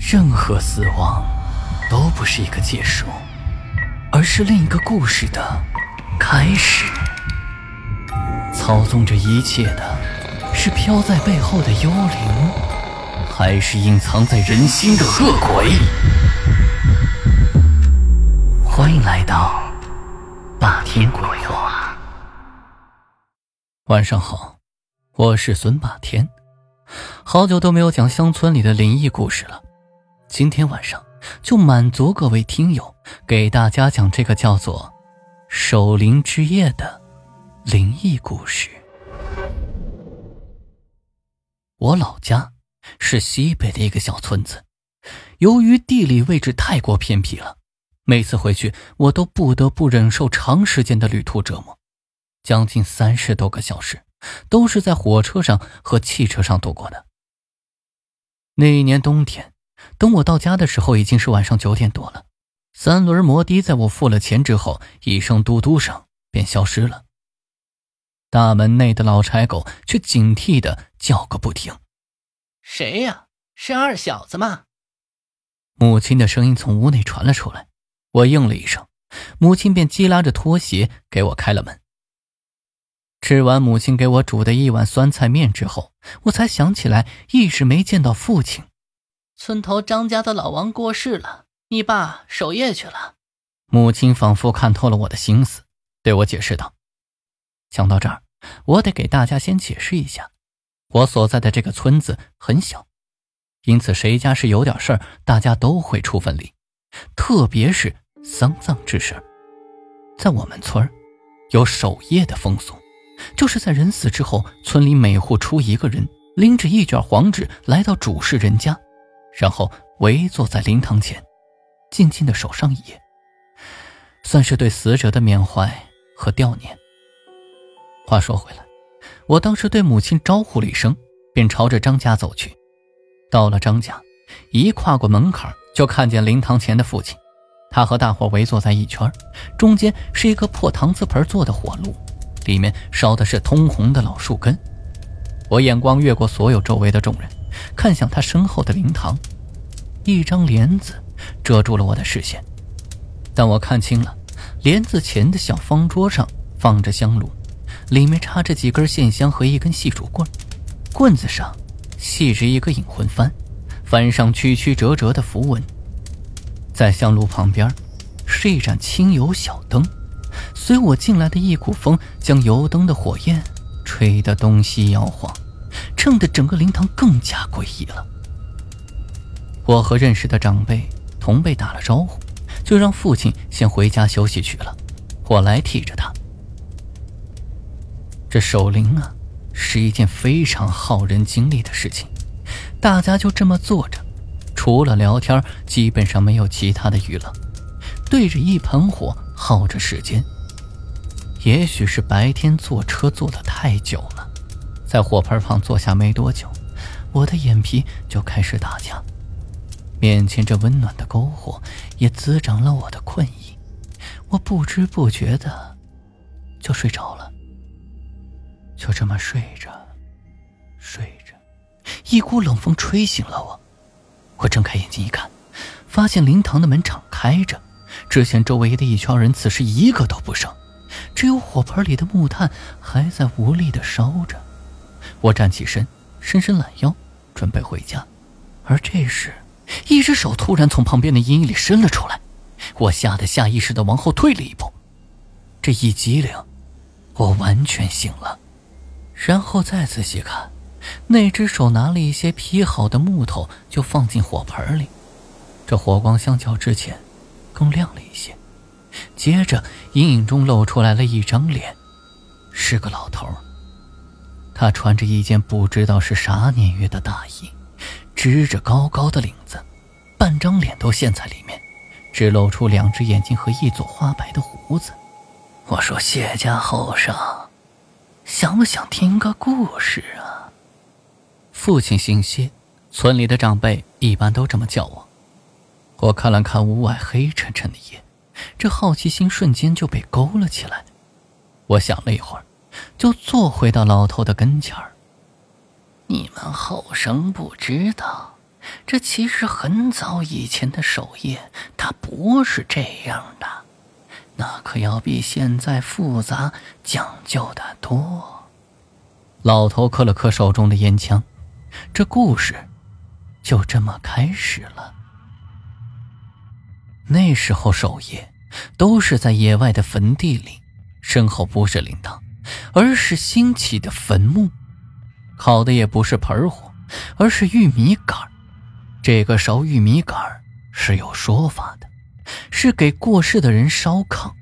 任何死亡都不是一个结束，而是另一个故事的开始。操纵着一切的是飘在背后的幽灵，还是隐藏在人心的恶鬼？欢迎来到霸天鬼话。晚上好，我是孙霸天。好久都没有讲乡村里的灵异故事了。今天晚上就满足各位听友，给大家讲这个叫做“守灵之夜”的灵异故事。我老家是西北的一个小村子，由于地理位置太过偏僻了，每次回去我都不得不忍受长时间的旅途折磨，将近三十多个小时，都是在火车上和汽车上度过的。那一年冬天。等我到家的时候，已经是晚上九点多了。三轮摩的在我付了钱之后，一声嘟嘟声便消失了。大门内的老柴狗却警惕的叫个不停：“谁呀？是二小子吗？”母亲的声音从屋内传了出来。我应了一声，母亲便急拉着拖鞋给我开了门。吃完母亲给我煮的一碗酸菜面之后，我才想起来一直没见到父亲。村头张家的老王过世了，你爸守夜去了。母亲仿佛看透了我的心思，对我解释道：“讲到这儿，我得给大家先解释一下，我所在的这个村子很小，因此谁家是有点事儿，大家都会出份力，特别是丧葬之事。在我们村有守夜的风俗，就是在人死之后，村里每户出一个人，拎着一卷黄纸来到主事人家。”然后围坐在灵堂前，静静的守上一夜，算是对死者的缅怀和悼念。话说回来，我当时对母亲招呼了一声，便朝着张家走去。到了张家，一跨过门槛，就看见灵堂前的父亲，他和大伙围坐在一圈，中间是一个破搪瓷盆做的火炉，里面烧的是通红的老树根。我眼光越过所有周围的众人。看向他身后的灵堂，一张帘子遮住了我的视线，但我看清了，帘子前的小方桌上放着香炉，里面插着几根线香和一根细竹棍，棍子上系着一个引魂幡，幡上曲曲折折的符文。在香炉旁边，是一盏清油小灯，随我进来的一股风，将油灯的火焰吹得东西摇晃。衬得整个灵堂更加诡异了。我和认识的长辈同辈打了招呼，就让父亲先回家休息去了。我来替着他。这守灵啊，是一件非常耗人精力的事情。大家就这么坐着，除了聊天，基本上没有其他的娱乐，对着一盆火耗着时间。也许是白天坐车坐的太久了。在火盆旁坐下没多久，我的眼皮就开始打架，面前这温暖的篝火也滋长了我的困意，我不知不觉的就睡着了。就这么睡着，睡着，一股冷风吹醒了我。我睁开眼睛一看，发现灵堂的门敞开着，之前周围的一圈人此时一个都不剩，只有火盆里的木炭还在无力的烧着。我站起身，伸伸懒腰，准备回家，而这时，一只手突然从旁边的阴影里伸了出来，我吓得下意识的往后退了一步。这一激灵，我完全醒了，然后再仔细看，那只手拿了一些劈好的木头，就放进火盆里，这火光相较之前更亮了一些。接着，阴影中露出来了一张脸，是个老头。他穿着一件不知道是啥年月的大衣，支着高高的领子，半张脸都陷在里面，只露出两只眼睛和一撮花白的胡子。我说：“谢家后生，想不想听个故事啊？”父亲姓谢，村里的长辈一般都这么叫我。我看了看屋外黑沉沉的夜，这好奇心瞬间就被勾了起来。我想了一会儿。就坐回到老头的跟前儿。你们后生不知道，这其实很早以前的守夜，它不是这样的，那可要比现在复杂讲究的多。老头磕了磕手中的烟枪，这故事就这么开始了。那时候守夜都是在野外的坟地里，身后不是铃铛，而是新起的坟墓，烤的也不是盆火，而是玉米杆这个烧玉米杆是有说法的，是给过世的人烧炕，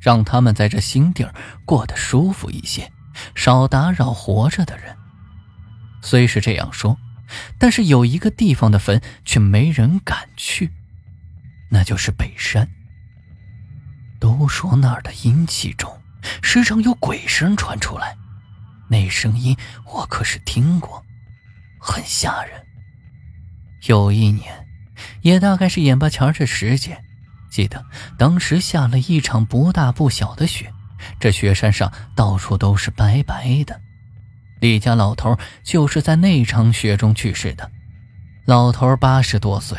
让他们在这新地儿过得舒服一些，少打扰活着的人。虽是这样说，但是有一个地方的坟却没人敢去，那就是北山。都说那儿的阴气重，时常有鬼声传出来，那声音我可是听过，很吓人。有一年，也大概是眼巴前这时间，记得当时下了一场不大不小的雪，这雪山上到处都是白白的。李家老头就是在那场雪中去世的。老头八十多岁，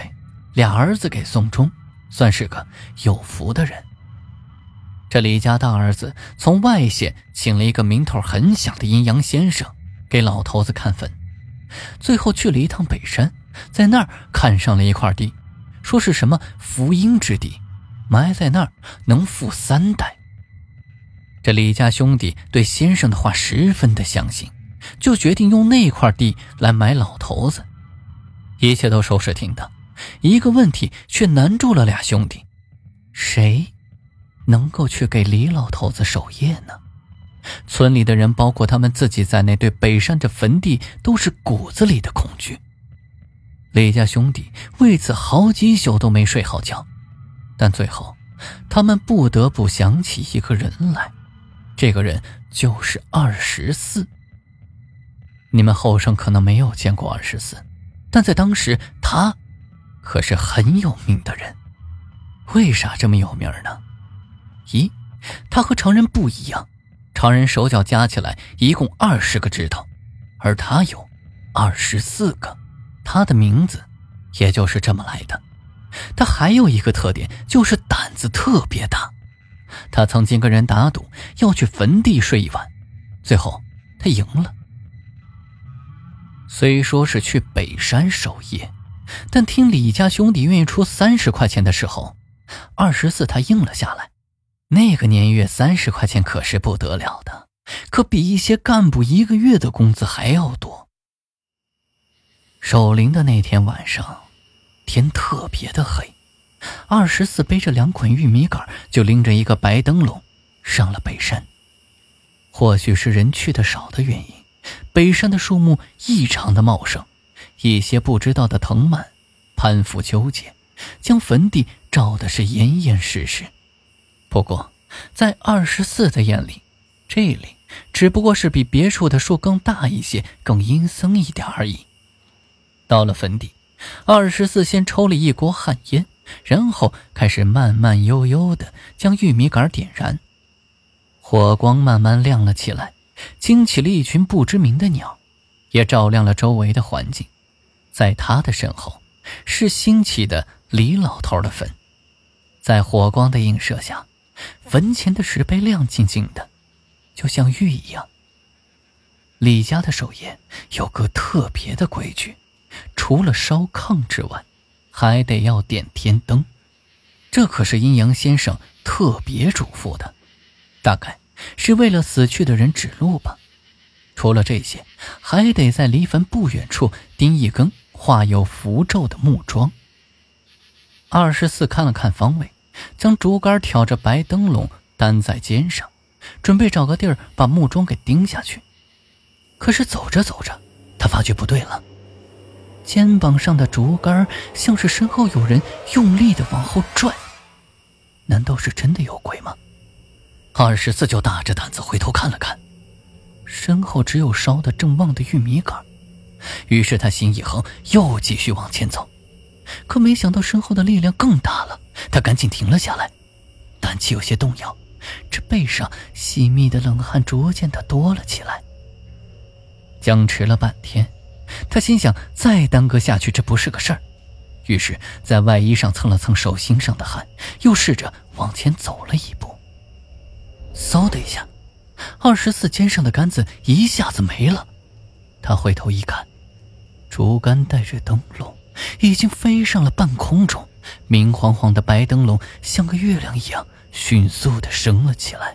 俩儿子给送终，算是个有福的人。这李家大儿子从外县请了一个名头很响的阴阳先生，给老头子看坟，最后去了一趟北山。在那儿看上了一块地，说是什么福音之地，埋在那儿能富三代。这李家兄弟对先生的话十分的相信，就决定用那块地来埋老头子。一切都收拾停当，一个问题却难住了俩兄弟：谁能够去给李老头子守夜呢？村里的人，包括他们自己在内，对北山这坟地都是骨子里的恐惧。李家兄弟为此好几宿都没睡好觉，但最后，他们不得不想起一个人来，这个人就是二十四。你们后生可能没有见过二十四，但在当时，他可是很有名的人。为啥这么有名呢？咦，他和常人不一样，常人手脚加起来一共二十个指头，而他有二十四个。他的名字，也就是这么来的。他还有一个特点，就是胆子特别大。他曾经跟人打赌，要去坟地睡一晚，最后他赢了。虽说是去北山守夜，但听李家兄弟愿意出三十块钱的时候，二十四他应了下来。那个年月，三十块钱可是不得了的，可比一些干部一个月的工资还要多。守灵的那天晚上，天特别的黑。二十四背着两捆玉米杆，就拎着一个白灯笼，上了北山。或许是人去的少的原因，北山的树木异常的茂盛，一些不知道的藤蔓攀附纠结，将坟地照的是严严实实。不过，在二十四的眼里，这里只不过是比别处的树更大一些，更阴森一点而已。到了坟地，二十四先抽了一锅旱烟，然后开始慢慢悠悠的将玉米杆点燃。火光慢慢亮了起来，惊起了一群不知名的鸟，也照亮了周围的环境。在他的身后，是新起的李老头的坟，在火光的映射下，坟前的石碑亮晶晶的，就像玉一样。李家的守夜有个特别的规矩。除了烧炕之外，还得要点天灯，这可是阴阳先生特别嘱咐的，大概是为了死去的人指路吧。除了这些，还得在离坟不远处钉一根画有符咒的木桩。二十四看了看方位，将竹竿挑着白灯笼担在肩上，准备找个地儿把木桩给钉下去。可是走着走着，他发觉不对了。肩膀上的竹竿像是身后有人用力的往后拽，难道是真的有鬼吗？二十四就大着胆子回头看了看，身后只有烧的正旺的玉米杆。于是他心一横，又继续往前走。可没想到身后的力量更大了，他赶紧停了下来，胆气有些动摇，这背上细密的冷汗逐渐的多了起来。僵持了半天。他心想再耽搁下去这不是个事儿，于是，在外衣上蹭了蹭手心上的汗，又试着往前走了一步。嗖的一下，二十四肩上的杆子一下子没了。他回头一看，竹竿带着灯笼已经飞上了半空中，明晃晃的白灯笼像个月亮一样迅速的升了起来。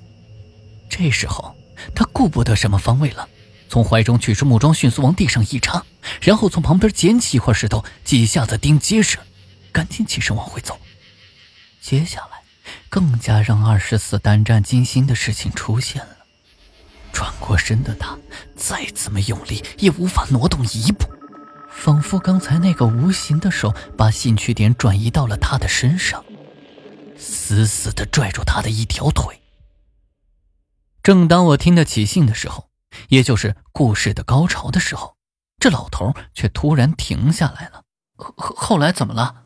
这时候，他顾不得什么方位了，从怀中取出木桩，迅速往地上一插，然后从旁边捡起一块石头，几下子钉结实，赶紧起身往回走。接下来，更加让二十四胆战心惊的事情出现了。转过身的他，再怎么用力也无法挪动一步，仿佛刚才那个无形的手把兴趣点转移到了他的身上，死死地拽住他的一条腿。正当我听得起兴的时候，也就是故事的高潮的时候，这老头却突然停下来了。后后来怎么了？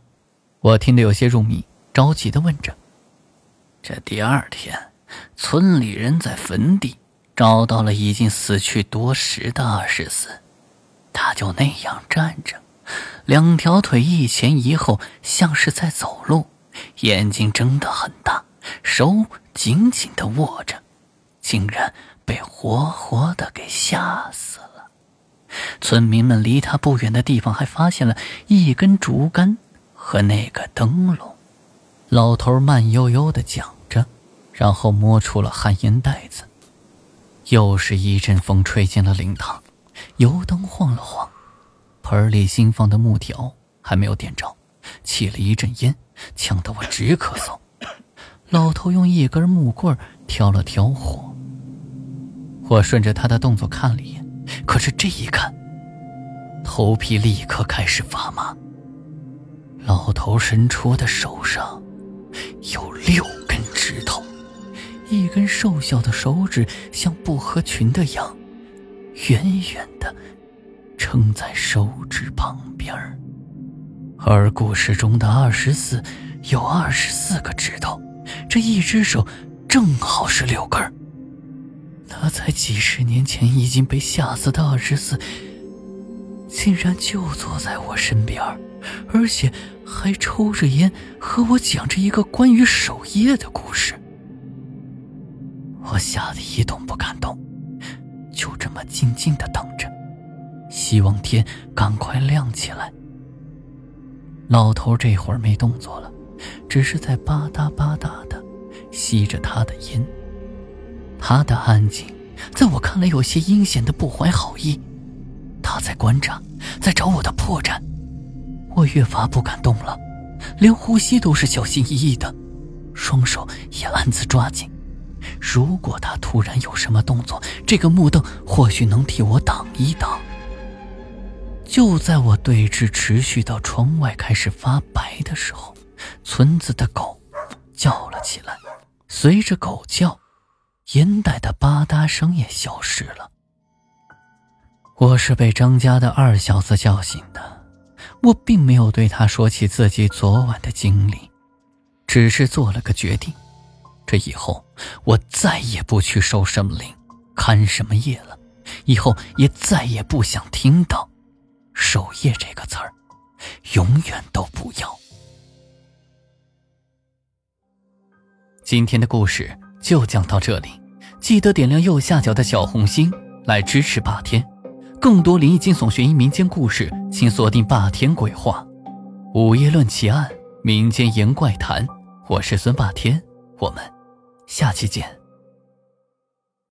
我听得有些入迷，着急地问着。这第二天，村里人在坟地。找到了已经死去多时的二十四，他就那样站着，两条腿一前一后，像是在走路，眼睛睁得很大，手紧紧的握着，竟然被活活的给吓死了。村民们离他不远的地方还发现了一根竹竿和那个灯笼。老头慢悠悠的讲着，然后摸出了旱烟袋子。又是一阵风吹进了灵堂，油灯晃了晃，盆里新放的木条还没有点着，起了一阵烟，呛得我直咳嗽。老头用一根木棍挑了挑火，我顺着他的动作看了一眼，可是这一看，头皮立刻开始发麻。老头伸出的手上有六根指头。一根瘦小的手指像不合群的羊，远远的撑在手指旁边而故事中的二十四有二十四个指头，这一只手正好是六根那才几十年前已经被吓死的二十四，竟然就坐在我身边而且还抽着烟和我讲着一个关于守夜的故事。我吓得一动不敢动，就这么静静的等着，希望天赶快亮起来。老头这会儿没动作了，只是在吧嗒吧嗒的吸着他的烟。他的安静，在我看来有些阴险的不怀好意。他在观察，在找我的破绽。我越发不敢动了，连呼吸都是小心翼翼的，双手也暗自抓紧。如果他突然有什么动作，这个木凳或许能替我挡一挡。就在我对峙持续到窗外开始发白的时候，村子的狗叫了起来。随着狗叫，烟袋的吧嗒声也消失了。我是被张家的二小子叫醒的，我并没有对他说起自己昨晚的经历，只是做了个决定。这以后，我再也不去守什么灵、看什么夜了。以后也再也不想听到“守夜”这个词儿，永远都不要。今天的故事就讲到这里，记得点亮右下角的小红心来支持霸天。更多灵异惊悚悬疑民间故事，请锁定霸天鬼话、午夜论奇案、民间言怪谈。我是孙霸天，我们。下期见。